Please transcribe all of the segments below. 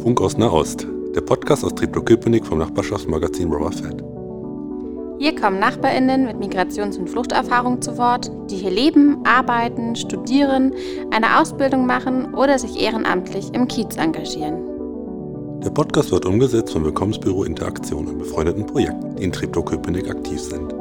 Funk aus Nahost, der Podcast aus Treptow-Köpenick vom Nachbarschaftsmagazin Robber Fett. Hier kommen NachbarInnen mit Migrations- und Fluchterfahrung zu Wort, die hier leben, arbeiten, studieren, eine Ausbildung machen oder sich ehrenamtlich im Kiez engagieren. Der Podcast wird umgesetzt vom Willkommensbüro Interaktion und befreundeten Projekten, die in Treptow-Köpenick aktiv sind.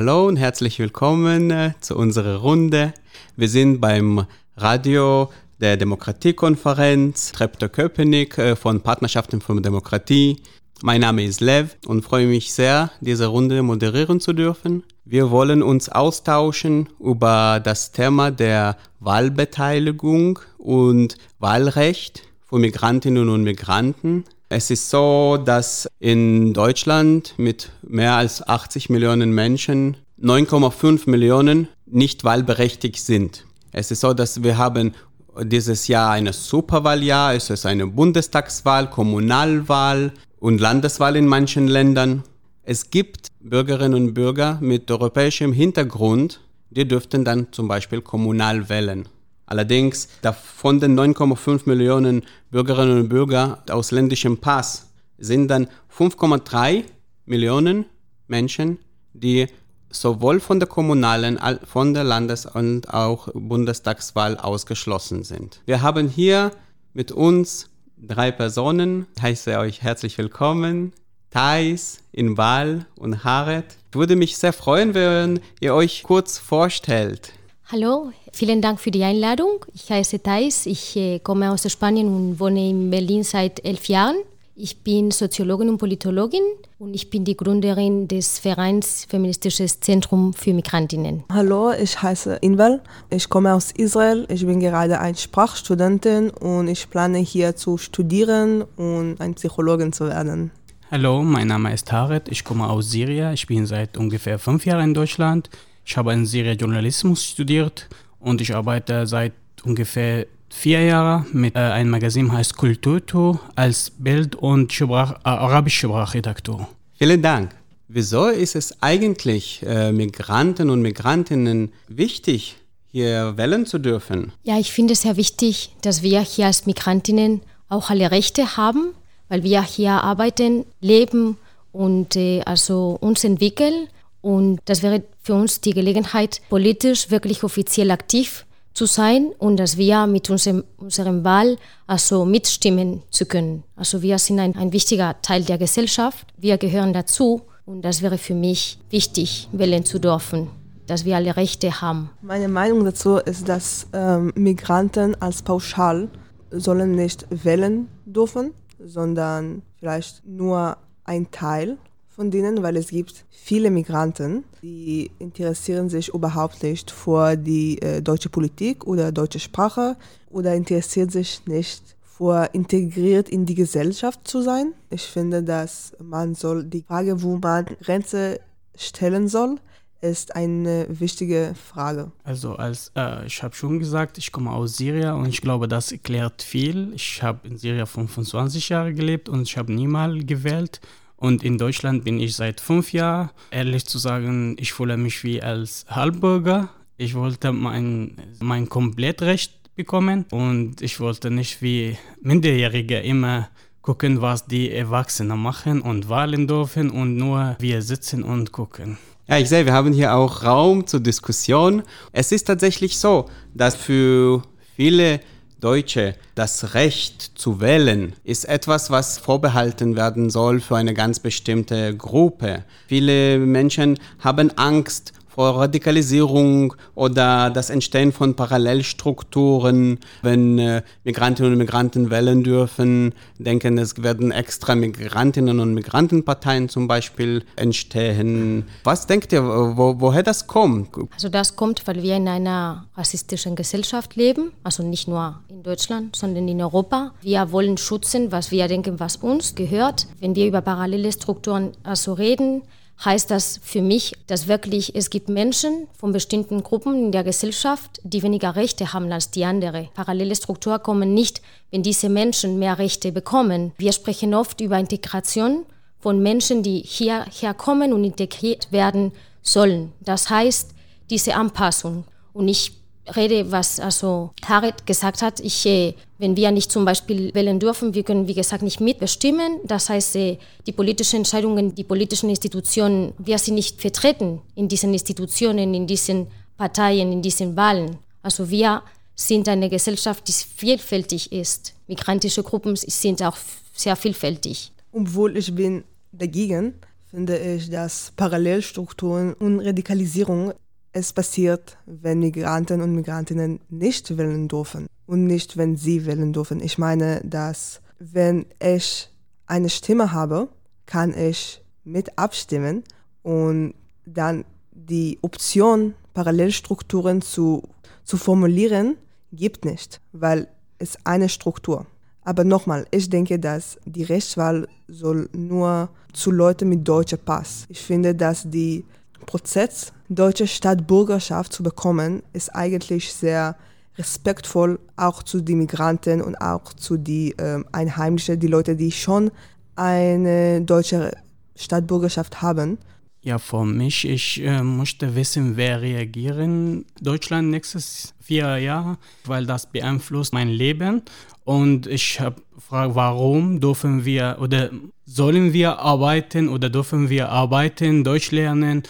Hallo und herzlich willkommen äh, zu unserer Runde. Wir sind beim Radio der Demokratiekonferenz Treptow-Köpenick äh, von Partnerschaften für Demokratie. Mein Name ist Lev und freue mich sehr, diese Runde moderieren zu dürfen. Wir wollen uns austauschen über das Thema der Wahlbeteiligung und Wahlrecht für Migrantinnen und Migranten. Es ist so, dass in Deutschland mit mehr als 80 Millionen Menschen 9,5 Millionen nicht wahlberechtigt sind. Es ist so, dass wir haben dieses Jahr ein Superwahljahr, es ist eine Bundestagswahl, Kommunalwahl und Landeswahl in manchen Ländern. Es gibt Bürgerinnen und Bürger mit europäischem Hintergrund, die dürften dann zum Beispiel kommunal wählen. Allerdings von den 9,5 Millionen Bürgerinnen und Bürgern ausländischem Pass sind dann 5,3 Millionen Menschen, die sowohl von der kommunalen, von der Landes- und auch Bundestagswahl ausgeschlossen sind. Wir haben hier mit uns drei Personen. Ich heiße euch herzlich willkommen. Thais, Inval und Haret. Ich würde mich sehr freuen, wenn ihr euch kurz vorstellt. Hallo, vielen Dank für die Einladung. Ich heiße Thais, ich äh, komme aus Spanien und wohne in Berlin seit elf Jahren. Ich bin Soziologin und Politologin und ich bin die Gründerin des Vereins Feministisches Zentrum für Migrantinnen. Hallo, ich heiße Inval. Ich komme aus Israel. Ich bin gerade eine Sprachstudentin und ich plane hier zu studieren und eine Psychologin zu werden. Hallo, mein Name ist Haret. Ich komme aus Syrien. Ich bin seit ungefähr fünf Jahren in Deutschland. Ich habe in Syrien Journalismus studiert und ich arbeite seit ungefähr vier Jahren mit äh, einem Magazin heißt Kulturto als Bild- und Sprach, äh, arabische Sprachredaktor. Vielen Dank. Wieso ist es eigentlich äh, Migranten und Migrantinnen wichtig, hier wählen zu dürfen? Ja, ich finde es sehr wichtig, dass wir hier als Migrantinnen auch alle Rechte haben, weil wir hier arbeiten, leben und äh, also uns entwickeln. Und das wäre für uns die Gelegenheit, politisch wirklich offiziell aktiv zu sein und dass wir mit unserem, unserem Wahl also mitstimmen zu können. Also wir sind ein, ein wichtiger Teil der Gesellschaft, wir gehören dazu und das wäre für mich wichtig, wählen zu dürfen, dass wir alle Rechte haben. Meine Meinung dazu ist, dass ähm, Migranten als pauschal sollen nicht wählen dürfen, sondern vielleicht nur ein Teil von denen, weil es gibt viele Migranten, die interessieren sich überhaupt nicht für die äh, deutsche Politik oder deutsche Sprache oder interessieren sich nicht für integriert in die Gesellschaft zu sein. Ich finde, dass man soll die Frage, wo man Grenze stellen soll, ist eine wichtige Frage. Also als äh, ich habe schon gesagt, ich komme aus Syrien und ich glaube, das erklärt viel. Ich habe in Syrien 25 Jahre gelebt und ich habe niemals gewählt. Und in Deutschland bin ich seit fünf Jahren. Ehrlich zu sagen, ich fühle mich wie als Halbbürger. Ich wollte mein, mein Komplettrecht bekommen und ich wollte nicht wie Minderjährige immer gucken, was die Erwachsenen machen und wählen dürfen und nur wir sitzen und gucken. Ja, ich sehe, wir haben hier auch Raum zur Diskussion. Es ist tatsächlich so, dass für viele Deutsche, das Recht zu wählen ist etwas, was vorbehalten werden soll für eine ganz bestimmte Gruppe. Viele Menschen haben Angst vor Radikalisierung oder das Entstehen von Parallelstrukturen, wenn äh, Migrantinnen und Migranten wählen dürfen, denken, es werden extra Migrantinnen und Migrantenparteien zum Beispiel entstehen. Was denkt ihr, wo, woher das kommt? Also das kommt, weil wir in einer rassistischen Gesellschaft leben, also nicht nur in Deutschland, sondern in Europa. Wir wollen schützen, was wir denken, was uns gehört. Wenn wir über parallele Strukturen also reden, heißt das für mich, dass wirklich es gibt Menschen von bestimmten Gruppen in der Gesellschaft, die weniger Rechte haben als die andere. Parallele Strukturen kommen nicht, wenn diese Menschen mehr Rechte bekommen. Wir sprechen oft über Integration von Menschen, die hierher kommen und integriert werden sollen. Das heißt, diese Anpassung. Und ich rede, was also Harit gesagt hat, ich, äh, wenn wir nicht zum Beispiel wählen dürfen, wir können, wie gesagt, nicht mitbestimmen. Das heißt, äh, die politischen Entscheidungen, die politischen Institutionen, wir sind nicht vertreten in diesen Institutionen, in diesen Parteien, in diesen Wahlen. Also wir sind eine Gesellschaft, die vielfältig ist. Migrantische Gruppen sind auch sehr vielfältig. Obwohl ich bin dagegen, finde ich, dass Parallelstrukturen und Radikalisierung es passiert, wenn Migranten und Migrantinnen nicht wählen dürfen und nicht, wenn sie wählen dürfen. Ich meine, dass wenn ich eine Stimme habe, kann ich mit abstimmen und dann die Option, Parallelstrukturen zu, zu formulieren, gibt nicht, weil es eine Struktur. Aber nochmal, ich denke, dass die Rechtswahl soll nur zu Leuten mit deutscher Pass. Ich finde, dass die Prozess, deutsche Staatsbürgerschaft zu bekommen, ist eigentlich sehr respektvoll auch zu den Migranten und auch zu den äh, Einheimischen, die Leute, die schon eine deutsche Staatsbürgerschaft haben. Ja, für mich, ich äh, möchte wissen, wer reagieren Deutschland nächstes vier Jahre, weil das beeinflusst mein Leben. Und ich habe gefragt, warum dürfen wir oder sollen wir arbeiten oder dürfen wir arbeiten, Deutsch lernen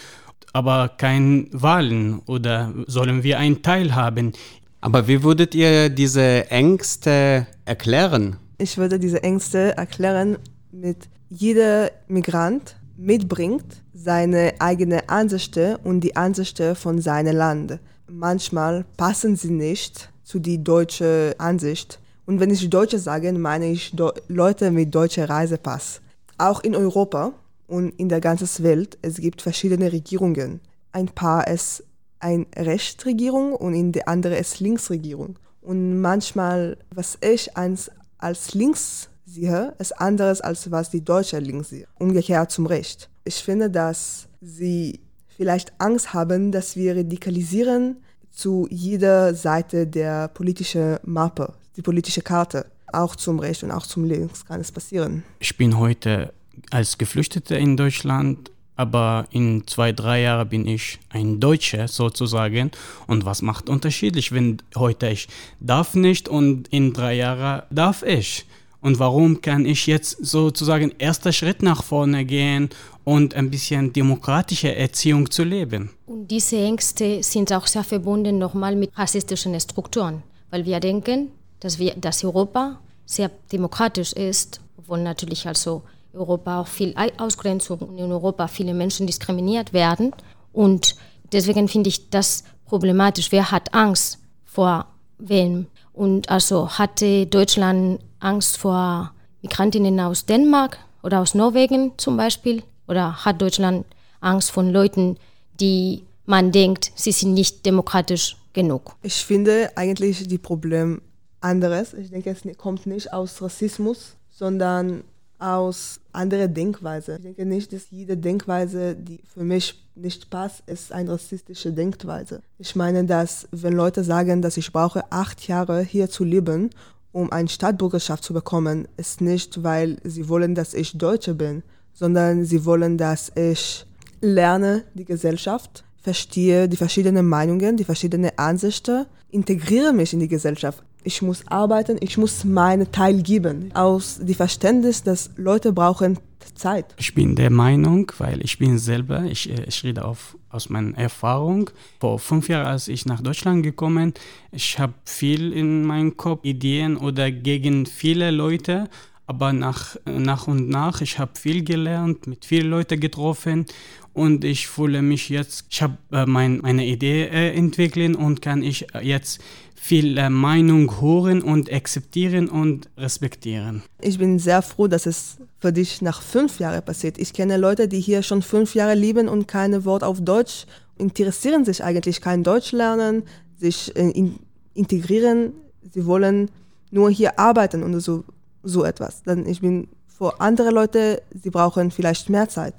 aber kein Wahlen oder sollen wir einen Teil haben? Aber wie würdet ihr diese Ängste erklären? Ich würde diese Ängste erklären mit jeder Migrant mitbringt seine eigene Ansichten und die Ansichten von seinem Land. Manchmal passen sie nicht zu die deutsche Ansicht. Und wenn ich Deutsche sage, meine ich Leute mit deutscher Reisepass. Auch in Europa und in der ganzen Welt, es gibt verschiedene Regierungen. Ein paar ist eine Rechtsregierung und in der andere ist Linksregierung. Und manchmal, was ich als, als links sehe, ist anderes als was die Deutsche links sehen. Umgekehrt zum Recht. Ich finde, dass sie vielleicht Angst haben, dass wir radikalisieren zu jeder Seite der politischen Mappe, die politische Karte. Auch zum Recht und auch zum Links kann es passieren. Ich bin heute als Geflüchteter in Deutschland, aber in zwei, drei Jahren bin ich ein Deutscher sozusagen. Und was macht unterschiedlich, wenn heute ich darf nicht und in drei Jahren darf ich? Und warum kann ich jetzt sozusagen erster Schritt nach vorne gehen und ein bisschen demokratische Erziehung zu leben? Und diese Ängste sind auch sehr verbunden nochmal mit rassistischen Strukturen, weil wir denken, dass, wir, dass Europa sehr demokratisch ist, obwohl natürlich also Europa auch viel Ausgrenzung und in Europa viele Menschen diskriminiert werden. Und deswegen finde ich das problematisch. Wer hat Angst vor wem? Und also hatte Deutschland Angst vor Migrantinnen aus Dänemark oder aus Norwegen zum Beispiel? Oder hat Deutschland Angst von Leuten, die man denkt, sie sind nicht demokratisch genug? Ich finde eigentlich die Problem anderes. Ich denke, es kommt nicht aus Rassismus, sondern aus anderer Denkweise. Ich denke nicht, dass jede Denkweise, die für mich nicht passt, ist eine rassistische Denkweise. Ich meine, dass wenn Leute sagen, dass ich brauche acht Jahre hier zu leben, um eine Staatsbürgerschaft zu bekommen, ist nicht, weil sie wollen, dass ich Deutsche bin, sondern sie wollen, dass ich lerne die Gesellschaft, verstehe die verschiedenen Meinungen, die verschiedenen Ansichten, integriere mich in die Gesellschaft ich muss arbeiten, ich muss meinen Teil geben. Aus dem Verständnis, dass Leute brauchen Zeit. Ich bin der Meinung, weil ich bin selber, ich, äh, ich rede auf, aus meiner Erfahrung. Vor fünf Jahren, als ich nach Deutschland gekommen, ich habe viel in meinem Kopf, Ideen oder gegen viele Leute. Aber nach, nach und nach, ich habe viel gelernt, mit vielen Leuten getroffen und ich fühle mich jetzt, ich habe äh, mein, meine Idee äh, entwickelt und kann ich jetzt viel äh, Meinung hören und akzeptieren und respektieren. Ich bin sehr froh, dass es für dich nach fünf Jahren passiert. Ich kenne Leute, die hier schon fünf Jahre leben und keine Wort auf Deutsch interessieren sich eigentlich, kein Deutsch lernen, sich äh, in, integrieren. Sie wollen nur hier arbeiten und so, so etwas. Dann ich bin für andere Leute, sie brauchen vielleicht mehr Zeit.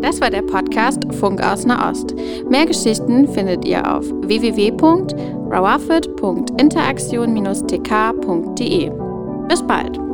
Das war der Podcast Funk aus Nahost. Mehr Geschichten findet ihr auf www.rawafit.interaktion-tk.de. Bis bald!